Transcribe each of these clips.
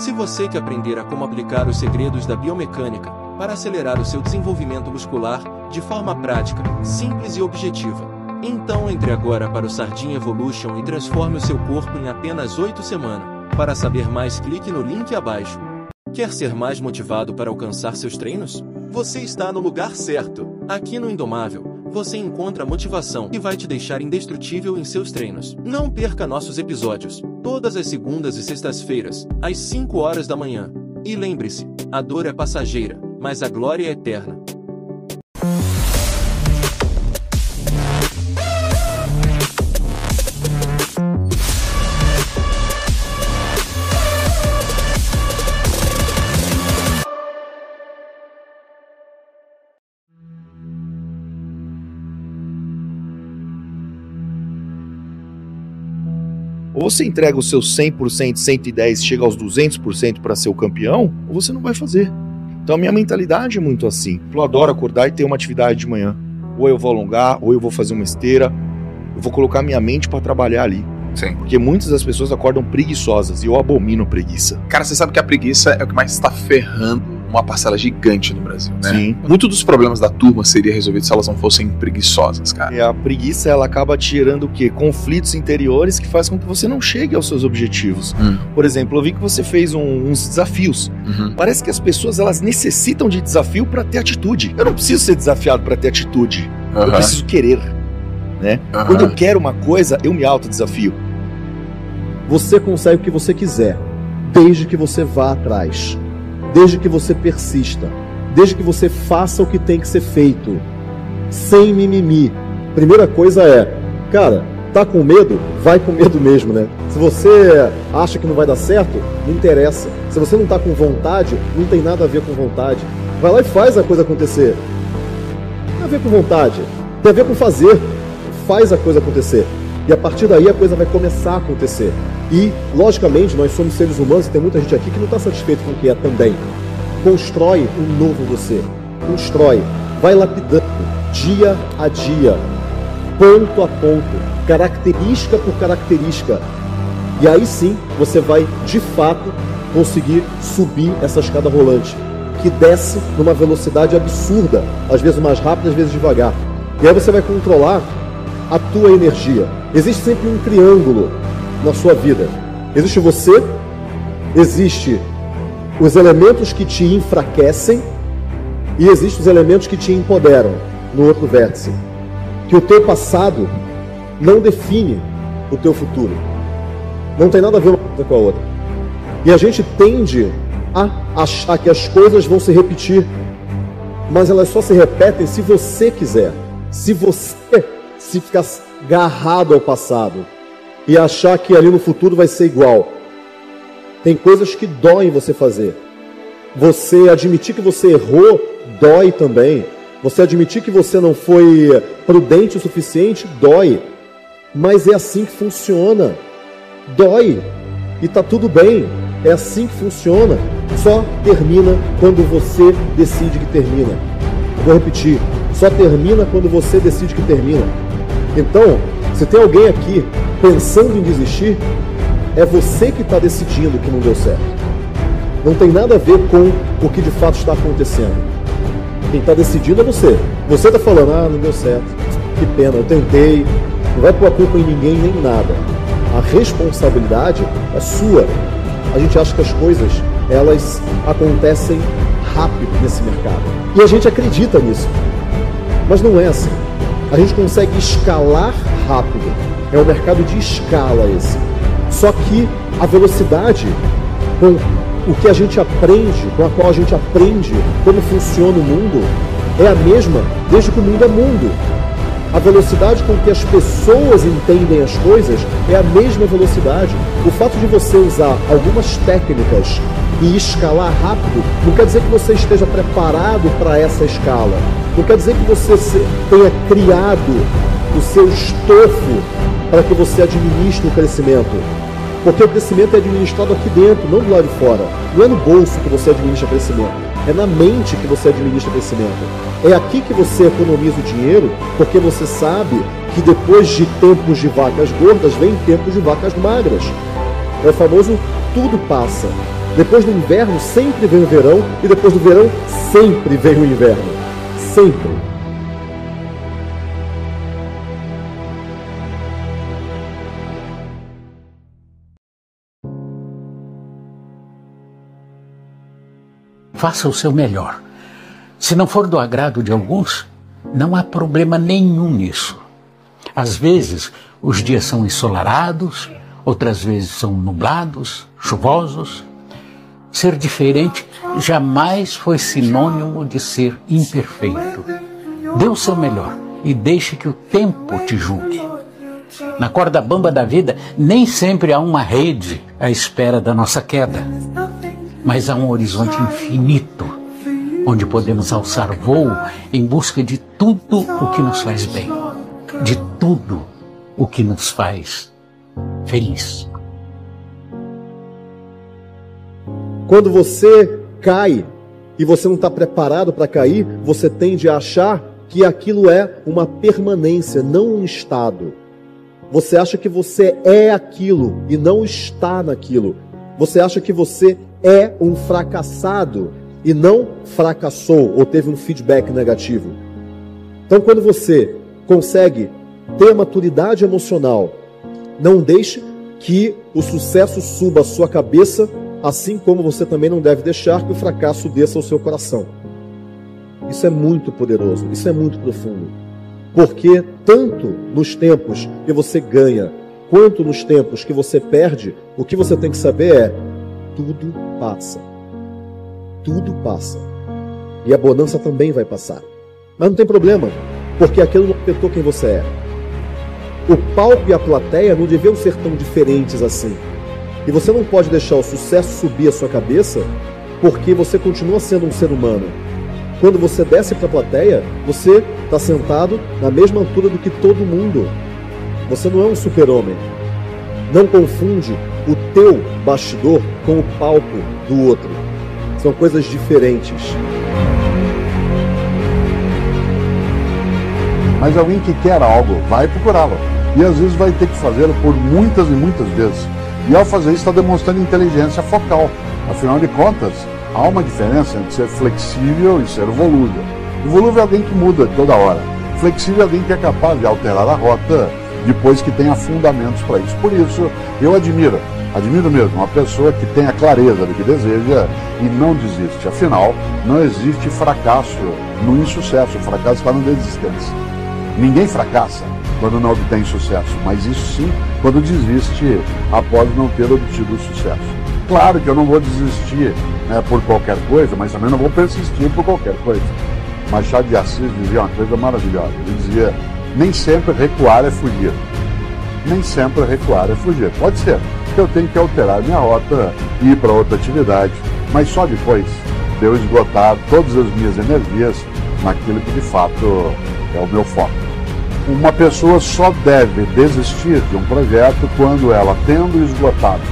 Se você quer aprender a como aplicar os segredos da biomecânica para acelerar o seu desenvolvimento muscular de forma prática, simples e objetiva, então entre agora para o Sardinha Evolution e transforme o seu corpo em apenas 8 semanas. Para saber mais, clique no link abaixo. Quer ser mais motivado para alcançar seus treinos? Você está no lugar certo. Aqui no Indomável, você encontra a motivação que vai te deixar indestrutível em seus treinos. Não perca nossos episódios, todas as segundas e sextas-feiras, às 5 horas da manhã. E lembre-se, a dor é passageira, mas a glória é eterna. Ou você entrega o seu 100%, 110%, chega aos 200% para ser o campeão, ou você não vai fazer. Então a minha mentalidade é muito assim. Eu adoro acordar e ter uma atividade de manhã. Ou eu vou alongar, ou eu vou fazer uma esteira. Eu vou colocar minha mente para trabalhar ali. Sim. Porque muitas das pessoas acordam preguiçosas e eu abomino preguiça. Cara, você sabe que a preguiça é o que mais está ferrando uma parcela gigante no Brasil, né? Sim. Muito dos problemas da turma seria resolvido se elas não fossem preguiçosas, cara. E a preguiça ela acaba tirando o quê? Conflitos interiores que faz com que você não chegue aos seus objetivos. Hum. Por exemplo, eu vi que você fez um- uns desafios. Uhum. Parece que as pessoas elas necessitam de desafio para ter atitude. Eu não preciso ser desafiado para ter atitude. Eu Aham. preciso querer. Aham. Quando eu quero uma coisa, eu me autodesafio. Você consegue o que você quiser, desde que você vá atrás, desde que você persista, desde que você faça o que tem que ser feito, sem mimimi. Primeira coisa é, cara, tá com medo? Vai com medo mesmo, né? Se você acha que não vai dar certo, não interessa. Se você não tá com vontade, não tem nada a ver com vontade. Vai lá e faz a coisa acontecer. Não tem a ver com vontade, tem a ver com fazer. Faz a coisa acontecer. E a partir daí a coisa vai começar a acontecer. E, logicamente, nós somos seres humanos e tem muita gente aqui que não está satisfeito com o que é também. Constrói um novo você. Constrói. Vai lapidando dia a dia, ponto a ponto, característica por característica. E aí sim você vai, de fato, conseguir subir essa escada rolante, que desce numa velocidade absurda, às vezes mais rápida, às vezes devagar. E aí você vai controlar a tua energia. Existe sempre um triângulo na sua vida. Existe você, existe os elementos que te enfraquecem e existem os elementos que te empoderam no outro vértice. Que o teu passado não define o teu futuro. Não tem nada a ver uma coisa com a outra. E a gente tende a achar que as coisas vão se repetir, mas elas só se repetem se você quiser. Se você se ficar agarrado ao passado e achar que ali no futuro vai ser igual. Tem coisas que doem você fazer. Você admitir que você errou dói também. Você admitir que você não foi prudente o suficiente dói. Mas é assim que funciona. Dói. E tá tudo bem. É assim que funciona. Só termina quando você decide que termina. Vou repetir. Só termina quando você decide que termina. Então, se tem alguém aqui pensando em desistir, é você que está decidindo que não deu certo. Não tem nada a ver com o que de fato está acontecendo. Quem está decidindo é você. Você está falando, ah, não deu certo. Que pena, eu tentei. Não vai pôr a culpa em ninguém nem nada. A responsabilidade é sua. A gente acha que as coisas, elas acontecem rápido nesse mercado. E a gente acredita nisso. Mas não é assim. A gente consegue escalar rápido. É um mercado de escala esse. Só que a velocidade com o que a gente aprende, com a qual a gente aprende como funciona o mundo, é a mesma desde que o mundo é mundo. A velocidade com que as pessoas entendem as coisas é a mesma velocidade. O fato de você usar algumas técnicas e escalar rápido não quer dizer que você esteja preparado para essa escala. Não quer dizer que você tenha criado o seu estofo para que você administre o crescimento. Porque o crescimento é administrado aqui dentro, não do lado de fora. Não é no bolso que você administra crescimento. É na mente que você administra crescimento. É aqui que você economiza o dinheiro, porque você sabe que depois de tempos de vacas gordas, vem tempos de vacas magras. É o famoso tudo passa. Depois do inverno sempre vem o verão e depois do verão sempre vem o inverno. Sempre. Faça o seu melhor. Se não for do agrado de alguns, não há problema nenhum nisso. Às vezes, os dias são ensolarados, outras vezes são nublados, chuvosos. Ser diferente jamais foi sinônimo de ser imperfeito. Dê o seu melhor e deixe que o tempo te julgue. Na corda bamba da vida, nem sempre há uma rede à espera da nossa queda, mas há um horizonte infinito, onde podemos alçar voo em busca de tudo o que nos faz bem, de tudo o que nos faz feliz. Quando você cai e você não está preparado para cair, você tende a achar que aquilo é uma permanência, não um estado. Você acha que você é aquilo e não está naquilo. Você acha que você é um fracassado e não fracassou ou teve um feedback negativo. Então, quando você consegue ter maturidade emocional, não deixe que o sucesso suba à sua cabeça assim como você também não deve deixar que o fracasso desça ao seu coração. Isso é muito poderoso, isso é muito profundo. Porque tanto nos tempos que você ganha, quanto nos tempos que você perde, o que você tem que saber é: tudo passa. Tudo passa. E a bonança também vai passar. Mas não tem problema, porque aquilo não afetou quem você é. O palco e a plateia não deviam ser tão diferentes assim. E você não pode deixar o sucesso subir a sua cabeça porque você continua sendo um ser humano. Quando você desce para a plateia, você está sentado na mesma altura do que todo mundo. Você não é um super-homem. Não confunde o teu bastidor com o palco do outro. São coisas diferentes. Mas alguém que quer algo vai procurá-lo. E às vezes vai ter que fazê-lo por muitas e muitas vezes. E ao fazer isso está demonstrando inteligência focal. Afinal de contas, há uma diferença entre ser flexível e ser volúvel. O volúvel é alguém que muda toda hora. Flexível é alguém que é capaz de alterar a rota depois que tenha fundamentos para isso. Por isso, eu admiro, admiro mesmo, uma pessoa que tenha clareza do que deseja e não desiste. Afinal, não existe fracasso no insucesso, o fracasso está na desistência. Ninguém fracassa quando não obtém sucesso, mas isso sim quando desiste após não ter obtido sucesso. Claro que eu não vou desistir né, por qualquer coisa, mas também não vou persistir por qualquer coisa. Machado de Assis dizia uma coisa maravilhosa. Ele dizia: nem sempre recuar é fugir. Nem sempre recuar é fugir. Pode ser que eu tenha que alterar minha rota e ir para outra atividade, mas só depois de eu esgotar todas as minhas energias naquilo que de fato é o meu foco. Uma pessoa só deve desistir de um projeto quando ela, tendo esgotado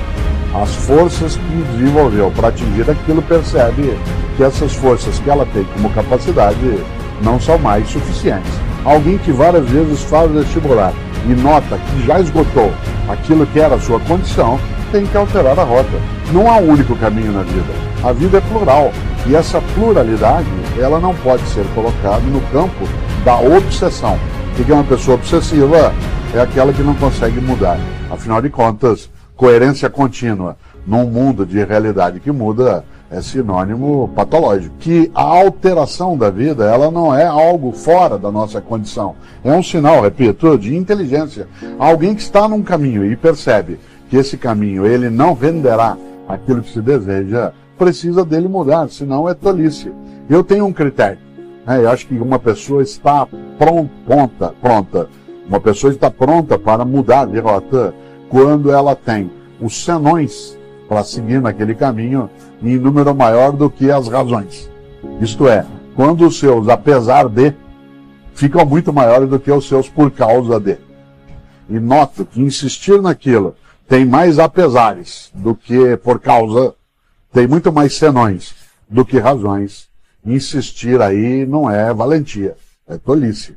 as forças que desenvolveu para atingir aquilo, percebe que essas forças que ela tem como capacidade não são mais suficientes. Alguém que várias vezes faz vestibular e nota que já esgotou aquilo que era a sua condição, tem que alterar a rota. Não há um único caminho na vida. A vida é plural e essa pluralidade ela não pode ser colocada no campo da obsessão. O que é uma pessoa obsessiva? É aquela que não consegue mudar. Afinal de contas, coerência contínua num mundo de realidade que muda é sinônimo patológico. Que a alteração da vida, ela não é algo fora da nossa condição. É um sinal, repito, de inteligência. Alguém que está num caminho e percebe que esse caminho ele não venderá aquilo que se deseja, precisa dele mudar, senão é tolice. Eu tenho um critério. Né? Eu acho que uma pessoa está pronta, pronta, uma pessoa está pronta para mudar de rota quando ela tem os senões para seguir naquele caminho em número maior do que as razões. Isto é, quando os seus apesar de ficam muito maiores do que os seus por causa de. E noto que insistir naquilo tem mais apesares do que por causa, tem muito mais senões do que razões insistir aí não é valentia, é tolice.